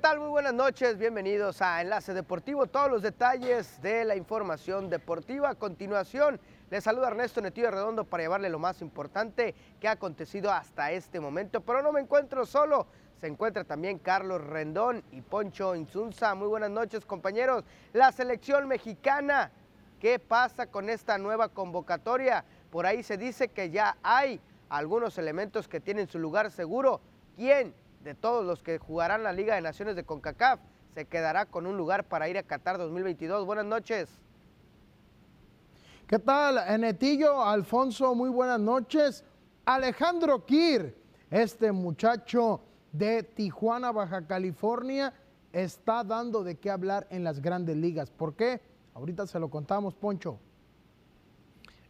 ¿qué tal? Muy buenas noches, bienvenidos a Enlace Deportivo, todos los detalles de la información deportiva. A continuación, les saluda Ernesto Netillo Redondo para llevarle lo más importante que ha acontecido hasta este momento, pero no me encuentro solo, se encuentra también Carlos Rendón y Poncho Insunza. Muy buenas noches, compañeros. La selección mexicana, ¿qué pasa con esta nueva convocatoria? Por ahí se dice que ya hay algunos elementos que tienen su lugar seguro. ¿Quién de todos los que jugarán la Liga de Naciones de CONCACAF se quedará con un lugar para ir a Qatar 2022? Buenas noches. ¿Qué tal, Netillo? Alfonso, muy buenas noches. Alejandro Kir, este muchacho de Tijuana, Baja California, está dando de qué hablar en las grandes ligas. ¿Por qué? Ahorita se lo contamos, Poncho.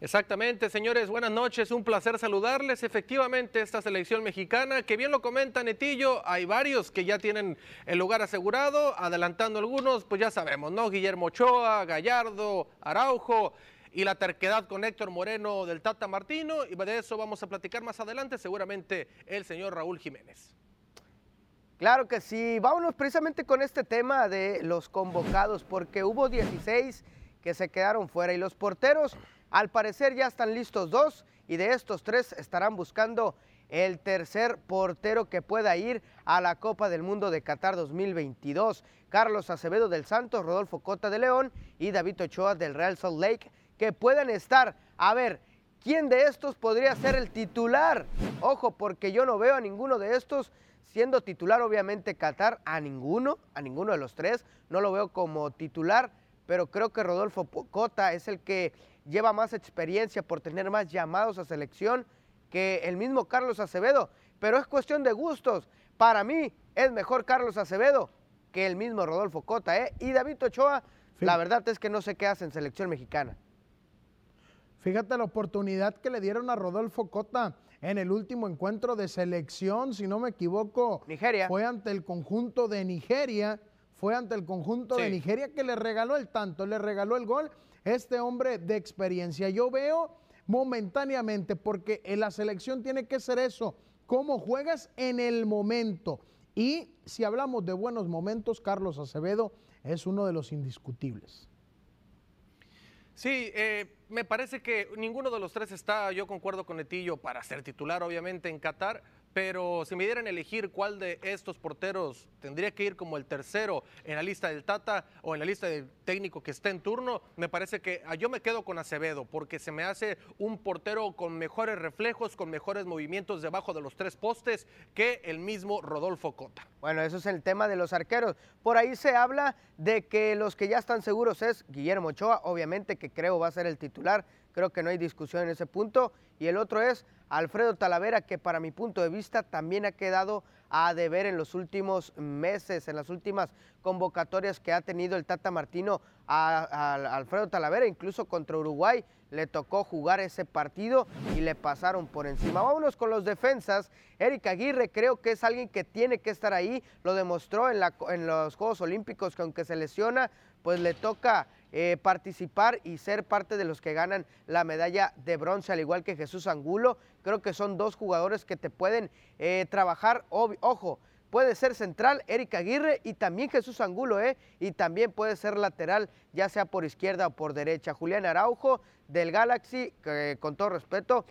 Exactamente, señores, buenas noches, un placer saludarles. Efectivamente, esta selección mexicana, que bien lo comenta Netillo, hay varios que ya tienen el lugar asegurado, adelantando algunos, pues ya sabemos, ¿no? Guillermo Ochoa, Gallardo, Araujo y la terquedad con Héctor Moreno del Tata Martino, y de eso vamos a platicar más adelante, seguramente el señor Raúl Jiménez. Claro que sí, vámonos precisamente con este tema de los convocados, porque hubo 16 que se quedaron fuera y los porteros, al parecer ya están listos dos y de estos tres estarán buscando el tercer portero que pueda ir a la Copa del Mundo de Qatar 2022. Carlos Acevedo del Santos, Rodolfo Cota de León y David Ochoa del Real Salt Lake, que puedan estar. A ver, ¿quién de estos podría ser el titular? Ojo, porque yo no veo a ninguno de estos siendo titular, obviamente Qatar, a ninguno, a ninguno de los tres, no lo veo como titular, pero creo que Rodolfo Cota es el que lleva más experiencia por tener más llamados a selección que el mismo Carlos Acevedo, pero es cuestión de gustos. Para mí es mejor Carlos Acevedo que el mismo Rodolfo Cota, ¿eh? Y David Ochoa, la verdad es que no sé qué hace en selección mexicana. Fíjate la oportunidad que le dieron a Rodolfo Cota en el último encuentro de selección, si no me equivoco. Nigeria. Fue ante el conjunto de Nigeria, fue ante el conjunto de Nigeria que le regaló el tanto, le regaló el gol. Este hombre de experiencia, yo veo momentáneamente, porque en la selección tiene que ser eso, cómo juegas en el momento. Y si hablamos de buenos momentos, Carlos Acevedo es uno de los indiscutibles. Sí, eh, me parece que ninguno de los tres está, yo concuerdo con Netillo, para ser titular, obviamente, en Qatar. Pero si me dieran elegir cuál de estos porteros tendría que ir como el tercero en la lista del Tata o en la lista del técnico que esté en turno, me parece que ah, yo me quedo con Acevedo porque se me hace un portero con mejores reflejos, con mejores movimientos debajo de los tres postes que el mismo Rodolfo Cota. Bueno, eso es el tema de los arqueros. Por ahí se habla de que los que ya están seguros es Guillermo Ochoa, obviamente que creo va a ser el titular, creo que no hay discusión en ese punto, y el otro es Alfredo Talavera, que para mi punto de vista también ha quedado a deber en los últimos meses, en las últimas convocatorias que ha tenido el Tata Martino a, Alfredo Talavera, incluso contra Uruguay le tocó jugar ese partido y le pasaron por encima. Vámonos con los defensas. Eric Aguirre creo que es alguien que tiene que estar ahí, lo demostró en, los Juegos Olímpicos que aunque se lesiona, pues le toca eh, participar y ser parte de los que ganan la medalla de bronce, al igual que Jesús Angulo. Creo que son dos jugadores que te pueden eh, trabajar, ojo, puede ser central Eric Aguirre y también Jesús Angulo, ¿eh? Y también puede ser lateral, ya sea por izquierda o por derecha. Julián Araujo del Galaxy, con todo respeto,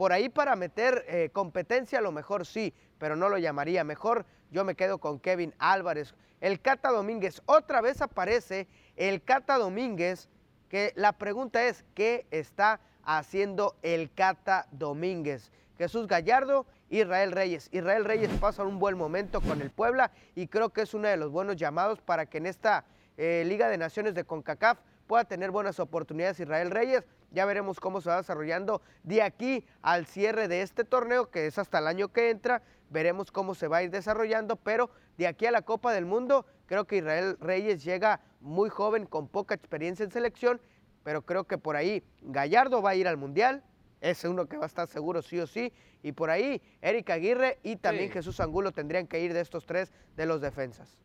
por ahí para meter eh, competencia a lo mejor sí, pero no lo llamaría. Mejor yo me quedo con Kevin Álvarez. El Cata Domínguez otra vez aparece el Cata Domínguez, que la pregunta es, ¿qué está haciendo el Cata Domínguez? Jesús Gallardo, Israel Reyes. Israel Reyes pasa un buen momento con el Puebla y creo que es uno de los buenos llamados para que en esta eh, Liga de Naciones de CONCACAF pueda tener buenas oportunidades Israel Reyes. Ya veremos cómo se va desarrollando de aquí al cierre de este torneo, que es hasta el año que entra. Veremos cómo se va a ir desarrollando, pero de aquí a la Copa del Mundo, creo que Israel Reyes llega muy joven, con poca experiencia en selección, pero creo que por ahí Gallardo va a ir al Mundial, es uno que va a estar seguro sí o sí, y por ahí Eric Aguirre y también Jesús Angulo tendrían que ir de estos tres de los defensas.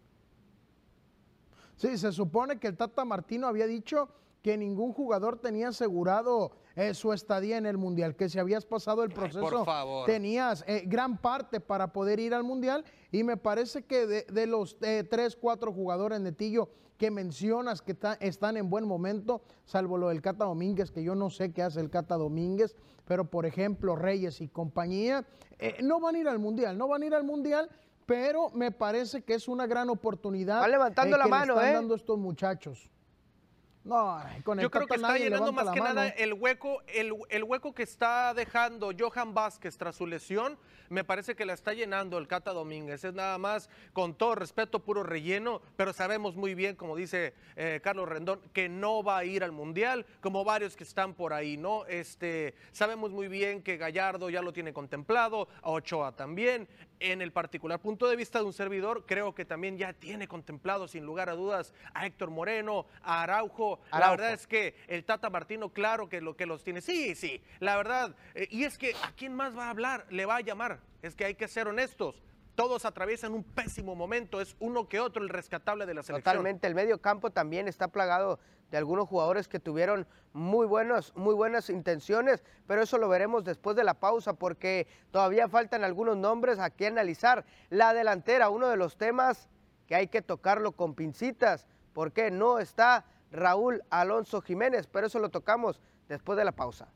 Sí, se supone que el Tata Martino había dicho que ningún jugador tenía asegurado eh, su estadía en el Mundial, que si habías pasado el proceso, tenías eh, gran parte para poder ir al Mundial y me parece que de, los eh, tres, cuatro jugadores, Netillo, que mencionas que están en buen momento, salvo lo del Cata Domínguez, que yo no sé qué hace el Cata Domínguez, pero por ejemplo Reyes y compañía, no van a ir al Mundial, no van a ir al Mundial, pero me parece que es una gran oportunidad. Va levantando la mano, están dando estos muchachos. No, con Yo creo que está llenando más que nada el hueco, el, el, hueco que está dejando Johan Vázquez tras su lesión. Me parece que la está llenando el Cata Domínguez. Es nada más, con todo respeto, puro relleno, pero sabemos muy bien, como dice eh, Carlos Rendón, que no va a ir al Mundial, como varios que están por ahí, ¿no? Este, sabemos muy bien que Gallardo ya lo tiene contemplado, a Ochoa también. En el particular punto de vista de un servidor, creo que también ya tiene contemplado, sin lugar a dudas, a Héctor Moreno, a Araujo la verdad es que el Tata Martino, claro que lo que los tiene. Sí, sí, la verdad. Eh, y es que a quién más va a hablar, le va a llamar. Es que hay que ser honestos. Todos atraviesan un pésimo momento, es uno que otro el rescatable de la selección. Totalmente, el medio campo también está plagado de algunos jugadores que tuvieron muy, muy buenas intenciones, pero eso lo veremos después de la pausa porque todavía faltan algunos nombres aquí a analizar. La delantera, uno de los temas que hay que tocarlo con pincitas, porque no está Raúl Alonso Jiménez, pero eso lo tocamos después de la pausa.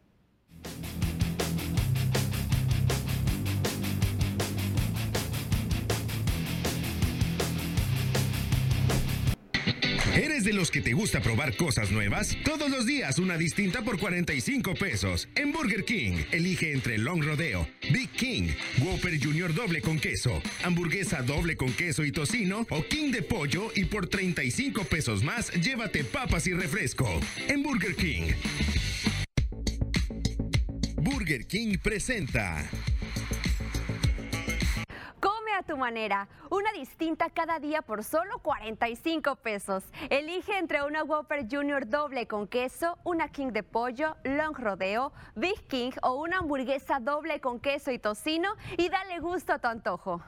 ¿Eres de los que te gusta probar cosas nuevas? Todos los días una distinta por 45 pesos. En Burger King, elige entre Long Rodeo, Big King, Whopper Junior doble con queso, hamburguesa doble con queso y tocino o King de pollo y por 35 pesos más llévate papas y refresco. En Burger King. Burger King presenta tu manera, una distinta cada día por solo 45 pesos. Elige entre una Whopper Junior doble con queso, una King de pollo, Long Rodeo, Big King o una hamburguesa doble con queso y tocino y dale gusto a tu antojo.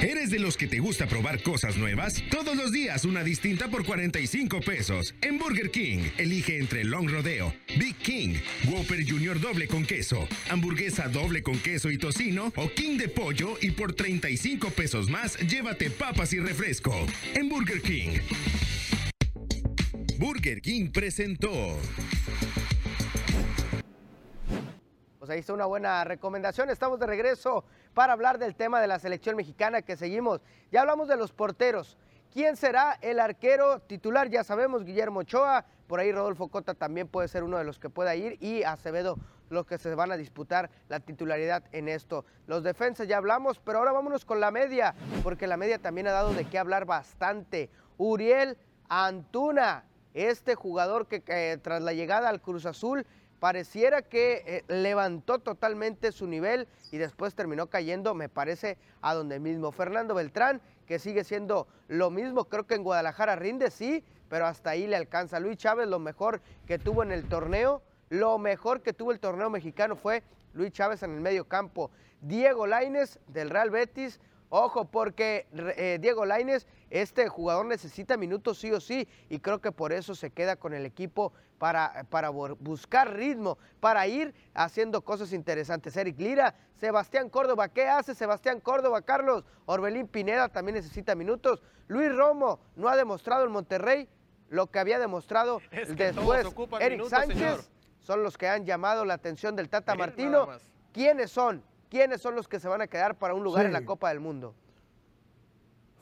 ¿Eres de los que te gusta probar cosas nuevas? Todos los días una distinta por 45 pesos. En Burger King, elige entre Long Rodeo, Big King, Whopper Junior doble con queso, hamburguesa doble con queso y tocino o King de pollo y por 35 pesos más llévate papas y refresco. En Burger King. Burger King presentó. Pues ahí está una buena recomendación. Estamos de regreso para hablar del tema de la selección mexicana que seguimos. Ya hablamos de los porteros. ¿Quién será el arquero titular? Ya sabemos, Guillermo Ochoa, por ahí Rodolfo Cota también puede ser uno de los que pueda ir y Acevedo los que se van a disputar la titularidad en esto. Los defensas ya hablamos, pero ahora vámonos con la media, porque la media también ha dado de qué hablar bastante. Uriel Antuna, este jugador que tras la llegada al Cruz Azul pareciera que eh, levantó totalmente su nivel y después terminó cayendo, me parece, a donde mismo. Fernando Beltrán, que sigue siendo lo mismo, creo que en Guadalajara rinde, sí, pero hasta ahí le alcanza. Luis Chávez, lo mejor que tuvo en el torneo, lo mejor que tuvo el torneo mexicano fue Luis Chávez en el medio campo. Diego Laines del Real Betis, Ojo, porque eh, Diego Laines, este jugador necesita minutos sí o sí, y creo que por eso se queda con el equipo para, para buscar ritmo, para ir haciendo cosas interesantes. Eric Lira, Sebastián Córdoba, ¿qué hace Sebastián Córdoba? Carlos Orbelín Pineda también necesita minutos. Luis Romo no ha demostrado en Monterrey lo que había demostrado después. Eric Sánchez son los que han llamado la atención del Tata Martino. ¿Quiénes son? quiénes son los que se van a quedar para un lugar en la Copa del Mundo.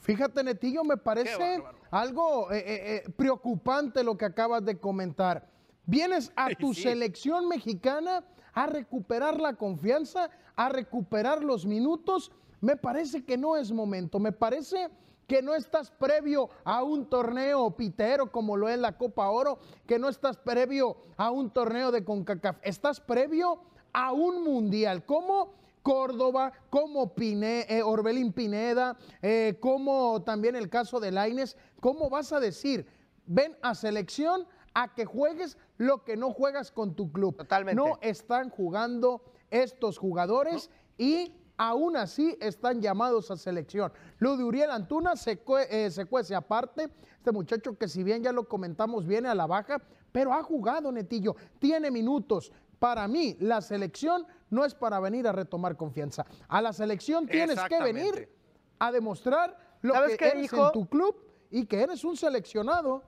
Fíjate, Netillo, me parece algo eh, eh, eh, preocupante lo que acabas de comentar. Vienes a tu selección mexicana a recuperar la confianza, a recuperar los minutos. Me parece que no es momento. Me parece que no estás previo a un torneo pitero como lo es la Copa Oro, que no estás previo a un torneo de CONCACAF. Estás previo a un mundial. ¿Cómo? Córdoba, como eh, Orbelín Pineda, eh, como también el caso de Laines, ¿cómo vas a decir? Ven a selección a que juegues lo que no juegas con tu club. Totalmente. No están jugando estos jugadores y aún así están llamados a selección. Lo de Uriel Antuna se, eh, se cuece aparte. Este muchacho que si bien ya lo comentamos viene a la baja, pero ha jugado Netillo, tiene minutos. Para mí, la selección no es para venir a retomar confianza. A la selección tienes que venir a demostrar lo que eres dijo? en tu club y que eres un seleccionado.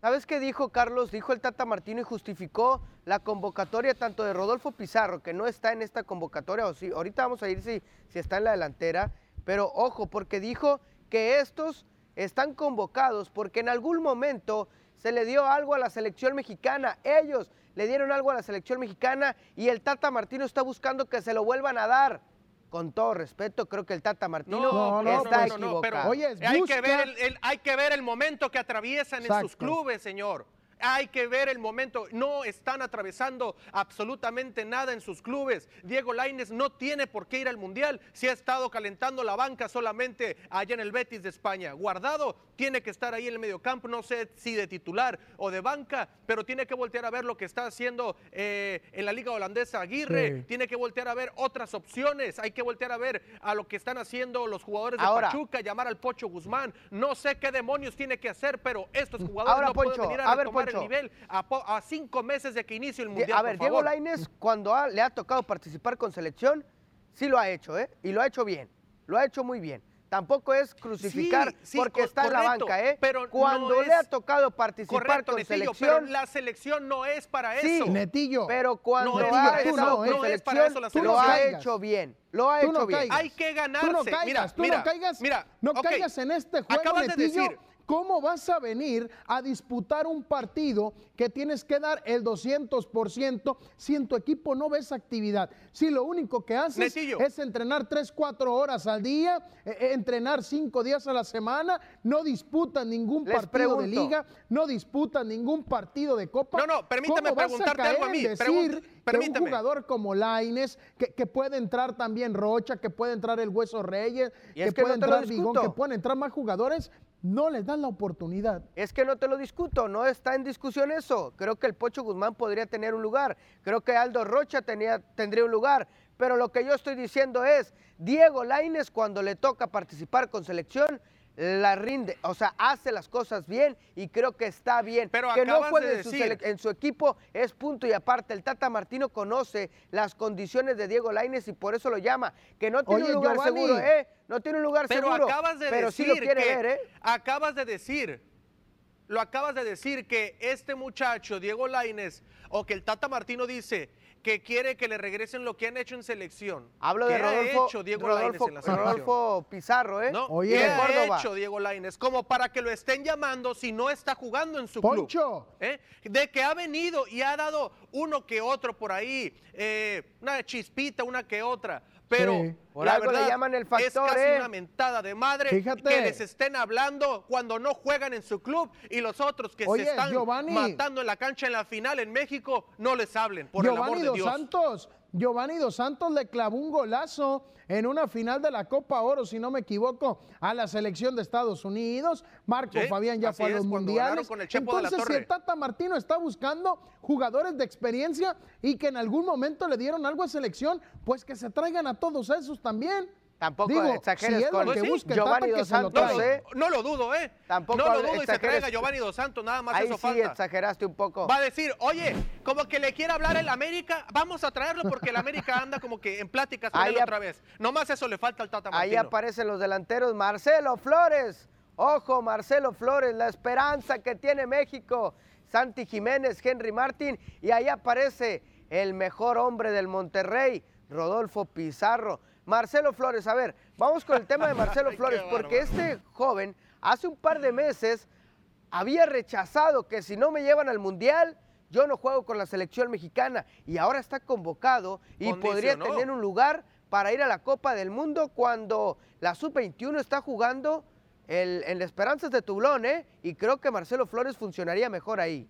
¿Sabes qué dijo Carlos? Dijo el Tata Martino y justificó la convocatoria tanto de Rodolfo Pizarro, que no está en esta convocatoria, o sí, ahorita vamos a ir si, si está en la delantera, pero ojo, porque dijo que estos están convocados porque en algún momento se le dio algo a la selección mexicana. Ellos le dieron algo a la selección mexicana y el Tata Martino está buscando que se lo vuelvan a dar con todo respeto, creo que el Tata Martino no, no, está equivocado. pero hay, que ver el, hay que ver el momento que atraviesan en sus clubes, señor. Hay que ver el momento. No están atravesando absolutamente nada en sus clubes. Diego Laines no tiene por qué ir al Mundial si ha estado calentando la banca solamente allá en el Betis de España. Guardado tiene que estar ahí en el mediocampo, no sé si de titular o de banca, pero tiene que voltear a ver lo que está haciendo eh, en la Liga Holandesa Aguirre. Tiene que voltear a ver otras opciones. Hay que voltear a ver a lo que están haciendo los jugadores de Pachuca, llamar al Pocho Guzmán. No sé qué demonios tiene que hacer, pero estos jugadores no pueden venir a, el nivel a, cinco meses de que inicie el Mundial. A ver, Diego Lainez, cuando le ha tocado participar con selección, sí lo ha hecho, ¿eh? Y lo ha hecho bien. Lo ha hecho muy bien. Tampoco es crucificar porque está en la banca, ¿eh? Pero cuando le ha tocado participar con selección, pero la selección no es para eso. Sí, Netillo. Pero cuando ha estado no, es para eso la selección. lo ha hecho bien. Lo ha hecho bien. Hay que ganarse. Tú no caigas, mira, tú no caigas, mira, no caigas en este juego, Acabas Netillo, de decir, ¿Cómo vas a venir a disputar un partido que tienes que dar el 200% si en tu equipo no ves actividad? Si lo único que haces es entrenar 3, 4 horas al día, e, e, entrenar 5 días a la semana, no disputan ningún partido de liga, no disputan ningún partido de copa. No, no, permítame preguntarte algo a mí. Decir que un jugador como Laines, que, puede entrar también Rocha, que puede entrar el Hueso Reyes, que, puede entrar Vigón, que pueden entrar más jugadores, no les dan la oportunidad. Es que no te lo discuto, no está en discusión eso. Creo que el Pocho Guzmán podría tener un lugar, creo que Aldo Rocha tendría un lugar, pero lo que yo estoy diciendo es, Diego Laines cuando le toca participar con selección, la rinde, o sea, hace las cosas bien y creo que está bien. Pero que no juegue en su equipo es punto y aparte. El Tata Martino conoce las condiciones de Diego Laines y por eso lo llama. Que no tiene un lugar seguro, ¿eh? No tiene un lugar pero seguro. Acabas de pero decir sí lo quiere ver, ¿eh? Acabas de decir, lo acabas de decir que este muchacho, Diego Laines, o que el Tata Martino dice que quiere que le regresen lo que han hecho en selección. Hablo de Rodolfo, hecho Diego Rodolfo, en la Rodolfo Pizarro, ¿eh? No, Oye, ¿qué ha hecho Diego Laines? Como para que lo estén llamando si no está jugando en su Poncho. club. ¿eh? De que ha venido y ha dado uno que otro por ahí, eh, una chispita, una que otra. Pero la verdad, le llaman el factor, es casi ¿eh? una mentada de madre que les estén hablando cuando no juegan en su club y los otros que se están matando en la cancha en la final en México no les hablen, por el amor de Dios. Santos, Giovanni Dos Santos le clavó un golazo en una final de la Copa Oro, si no me equivoco, a la selección de Estados Unidos. Marco Fabián ya fue a los mundiales. Entonces, si el Tata Martino está buscando jugadores de experiencia y que en algún momento le dieron algo a selección, pues que se traigan a todos esos también. Tampoco Digo, exageres con que busque Giovanni Dos Santos, ¿eh? No, lo dudo, ¿eh? Tampoco no lo dudo y se traiga Giovanni Dos Santos, nada más Ahí eso sí falta. exageraste un poco. Va a decir, oye, como que le quiere hablar el América, vamos a traerlo porque el América anda como que en pláticas con él otra vez. Nomás eso le falta al Tata Martino. Ahí aparecen los delanteros, Marcelo Flores. Ojo, Marcelo Flores, la esperanza que tiene México. Santi Jiménez, Henry Martín. Y ahí aparece el mejor hombre del Monterrey, Rodolfo Pizarro. Marcelo Flores, a ver, vamos con el tema de Marcelo Flores, porque este joven hace un par de meses había rechazado que si no me llevan al Mundial, yo no juego con la selección mexicana y ahora está convocado y podría tener un lugar para ir a la Copa del Mundo cuando la Sub-21 está jugando el, en la Esperanzas de Tublón, ¿eh? Y creo que Marcelo Flores funcionaría mejor ahí.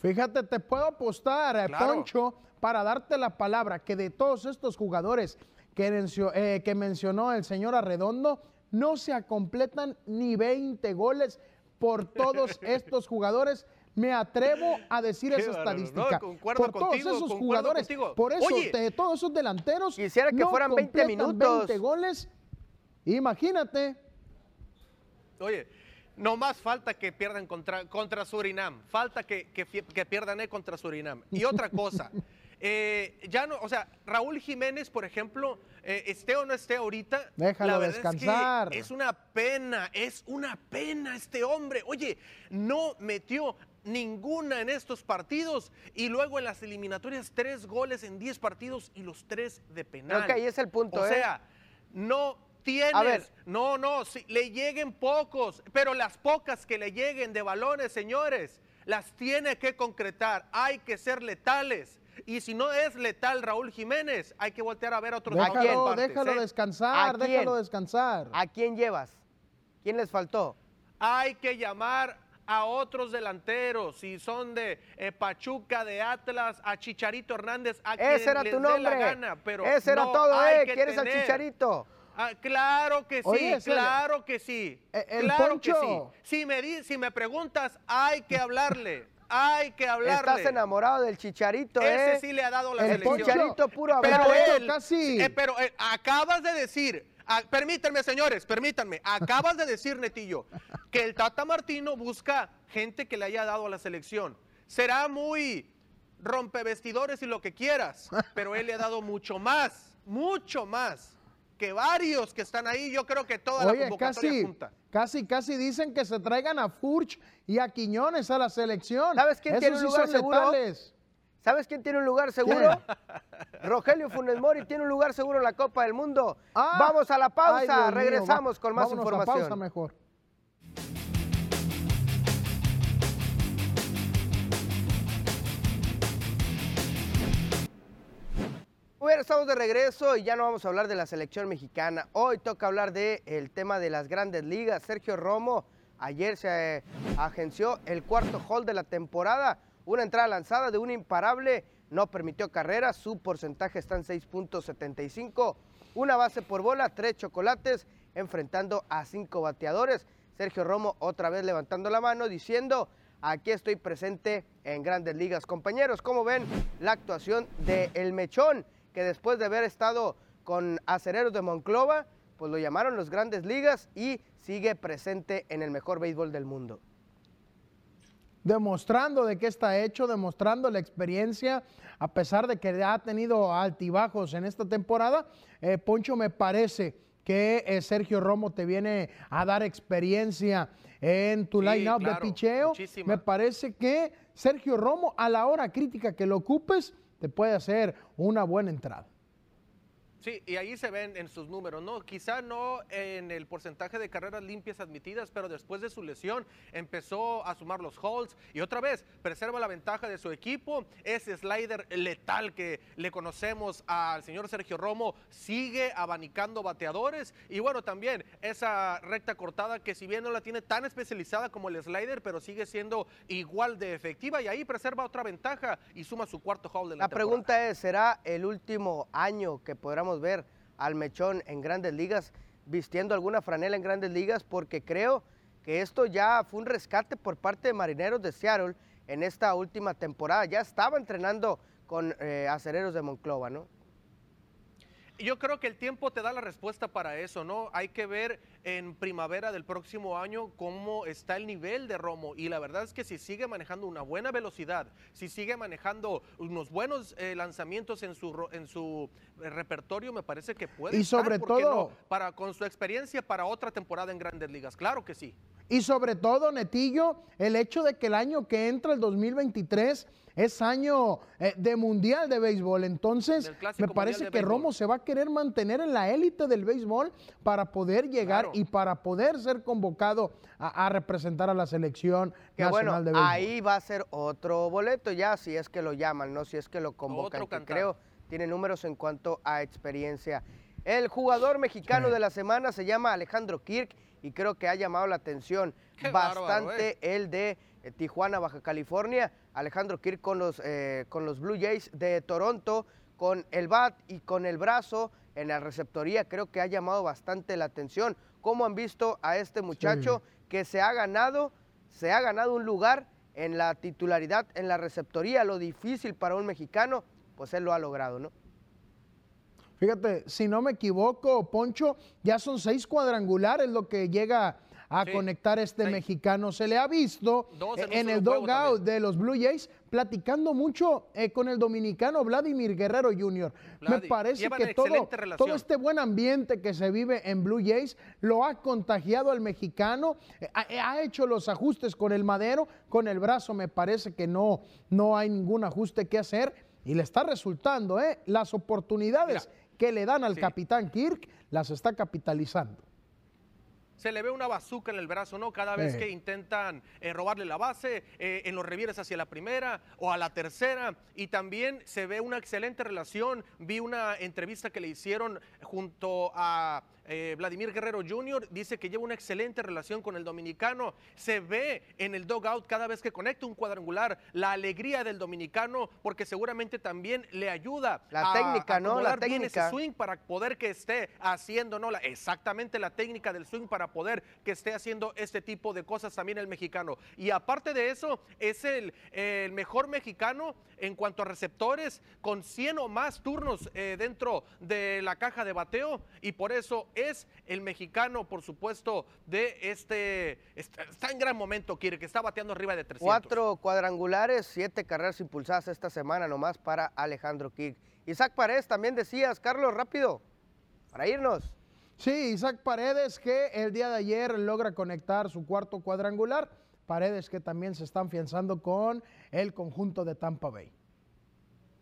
Fíjate, te puedo apostar, eh, Poncho, para darte la palabra, que de todos estos jugadores que, eh, que mencionó el señor Arredondo, no se completan ni 20 goles por todos estos jugadores Me atrevo a decir Qué esa no, estadística. por todos contigo, esos jugadores, contigo. por eso, Oye. de todos esos delanteros. Quisiera que no fueran 20 completan minutos. 20 goles. Imagínate. Oye, no más falta que pierdan contra, contra Surinam. Falta que, que, pierdan eh, contra Surinam. Y otra cosa. eh, ya no, o sea, Raúl Jiménez, por ejemplo, eh, esté o no esté ahorita, Déjalo la verdad es que descansar. Es, una pena, es una pena este hombre. Oye, no metió ninguna en estos partidos y luego en las eliminatorias tres goles en 10 partidos y los tres de penal. Creo que ahí es el punto, O ¿eh? sea, no tienes, A ver. no, no, si le lleguen pocos, pero las pocas que le lleguen de balones, señores, las tiene que concretar. Hay que ser letales. Y si no es letal Raúl Jiménez, hay que voltear a ver a otras Déjalo, partes, déjalo ¿eh? descansar, ¿A quién? déjalo descansar. ¿A quién llevas? ¿Quién les faltó? Hay que llamar a otros delanteros, si son de eh, Pachuca, de Atlas, a Chicharito Hernández, a quien Ese era les tu dé la nombre. gana, pero Ese era todo, ¿eh? que ¿Quieres al chicharito? Ah, claro que sí, Oye, claro que sí. El claro que sí. Si me, di- si me preguntas, hay que hablarle. Hay que hablarle. Estás enamorado del chicharito, Ese ¿eh? sí le ha dado la El selección. Chicharito puro Pero él- casi. eh, pero eh, acabas de decir, ah, permítanme señores, permítanme, acabas de decir, Netillo, que el Tata Martino busca gente que le haya dado a la selección. Será muy rompevestidores y lo que quieras, pero él le ha dado mucho más, mucho más que varios que están ahí. Yo creo que toda la Oye, convocatoria casi, junta. casi, casi dicen que se traigan a Furch y a Quiñones a la selección. ¿Sabes quién Esos tiene un lugar seguro? letales. ¿Sabes quién tiene un lugar seguro? Rogelio Funes Mori tiene un lugar seguro en la Copa del Mundo. Ah, Vamos a la pausa, regresamos con más a información. pausa mejor. Bueno, estamos de regreso y ya no vamos a hablar de la selección mexicana. Hoy toca hablar del tema de las grandes ligas. Sergio Romo ayer se eh, agenció el cuarto hall de la temporada. Una entrada lanzada de un imparable, no permitió carreras, su porcentaje está en 6.75. Una base por bola, tres chocolates, enfrentando a cinco bateadores. Sergio Romo otra vez levantando la mano diciendo, aquí estoy presente en grandes ligas. Compañeros, ¿cómo ven la actuación de El Mechón? Que después de haber estado con Acereros de Monclova, pues lo llamaron los grandes ligas y sigue presente en el mejor béisbol del mundo. demostrando de qué está hecho, demostrando la experiencia, a pesar de que ha tenido altibajos en esta temporada. Eh, Poncho, me parece que eh, Sergio Romo te viene a dar experiencia en tu Sí, line-up de picheo. muchísima. Me parece que Sergio Romo, a la hora crítica que lo ocupes, te puede hacer una buena entrada. Sí, y ahí se ven en sus números, ¿no? Quizá no en el porcentaje de carreras limpias admitidas, pero después de su lesión empezó a sumar los holds y otra vez preserva la ventaja de su equipo. Ese slider letal que le conocemos al señor Sergio Romo sigue abanicando bateadores y bueno, también esa recta cortada que si bien no la tiene tan especializada como el slider, pero sigue siendo igual de efectiva y ahí preserva otra ventaja y suma su cuarto hold de la, La temporada. pregunta es, ¿será el último año que ver al Mechón en grandes ligas vistiendo alguna franela en grandes ligas? Porque creo que esto ya fue un rescate por parte de Marineros de Seattle en esta última temporada. Ya estaba entrenando con eh, Acereros de Monclova, ¿no? Yo creo que el tiempo te da la respuesta para eso, ¿no? Hay que ver en primavera del próximo año cómo está el nivel de Romo. Y la verdad es que si sigue manejando una buena velocidad, si sigue manejando unos buenos eh, lanzamientos en su, en su repertorio, me parece que puede Y sobre ¿por qué no? todo- para, con su experiencia para otra temporada en grandes ligas. Claro que sí. Y sobre todo, Netillo, el hecho de que el año que entra, el 2023, es año eh, de mundial de béisbol. Entonces, me parece que Romo se va a querer mantener en la élite del béisbol para poder llegar Claro. y para poder ser convocado a, a representar a la selección Que bueno, nacional de béisbol. ahí va a ser otro boleto ya, si es que lo llaman, no si es que lo convocan, Otro que creo tiene números en cuanto a experiencia. El jugador mexicano Sí. de la semana se llama Alejandro Kirk y creo que ha llamado la atención Qué bárbaro, bastante el de eh, Tijuana, Baja California. Alejandro Kirk con los, eh, con los Blue Jays de Toronto, con el bat y con el brazo en la receptoría, creo que ha llamado bastante la atención. ¿Cómo han visto a este muchacho que se ha ganado, se ha ganado un lugar en la titularidad, en la receptoría, lo difícil para un mexicano, pues él lo ha logrado, ¿no? Fíjate, si no me equivoco, Poncho, ya son seis cuadrangulares lo que llega a conectar este mexicano. Se le ha visto en, el dugout de los Blue Jays platicando mucho eh, con el dominicano Vladimir Guerrero Jr. Me parece que todo, todo, este buen ambiente que se vive en Blue Jays lo ha contagiado al mexicano, eh, ha, hecho los ajustes con el madero, con el brazo me parece que no, no hay ningún ajuste que hacer y le está resultando, ¿eh? Las oportunidades que le dan al capitán Kirk, las está capitalizando se le ve una bazuca en el brazo, ¿no? Cada vez que intentan eh, robarle la base, eh, en los revieres hacia la primera o a la tercera. Y también se ve una excelente relación. Vi una entrevista que le hicieron junto a eh, Vladimir Guerrero Jr. dice que lleva una excelente relación con el dominicano. Se ve en el dugout cada vez que conecta un cuadrangular la alegría del dominicano porque seguramente también le ayuda la técnica, ¿no? La técnica. ese swing para poder que esté haciendo, ¿no? La, exactamente la técnica del swing para poder que esté haciendo este tipo de cosas también el mexicano. Y aparte de eso, es el, el mejor mexicano en cuanto a receptores con 100 o más turnos eh, dentro de la caja de bateo y por eso es el mexicano, por supuesto, de este, está en gran momento, quiere que está bateando arriba de 300. Cuatro cuadrangulares, siete carreras impulsadas esta semana nomás para Alejandro Kirk. Isaac Paredes también decías, Carlos, rápido, para irnos. Sí, Isaac Paredes que el día de ayer logra conectar su cuarto cuadrangular. Paredes que también se están afianzando con el conjunto de Tampa Bay.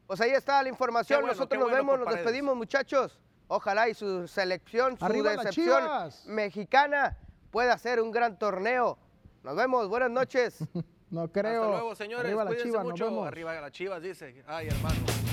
Pues ahí está la información. Nosotros nos vemos, nos despedimos, muchachos. Ojalá y su selección, su decepción mexicana pueda hacer un gran torneo. Nos vemos, buenas noches. no creo. Hasta luego, señores. Arriba Cuídense mucho. Arriba de las chivas, dice. Ay, hermano.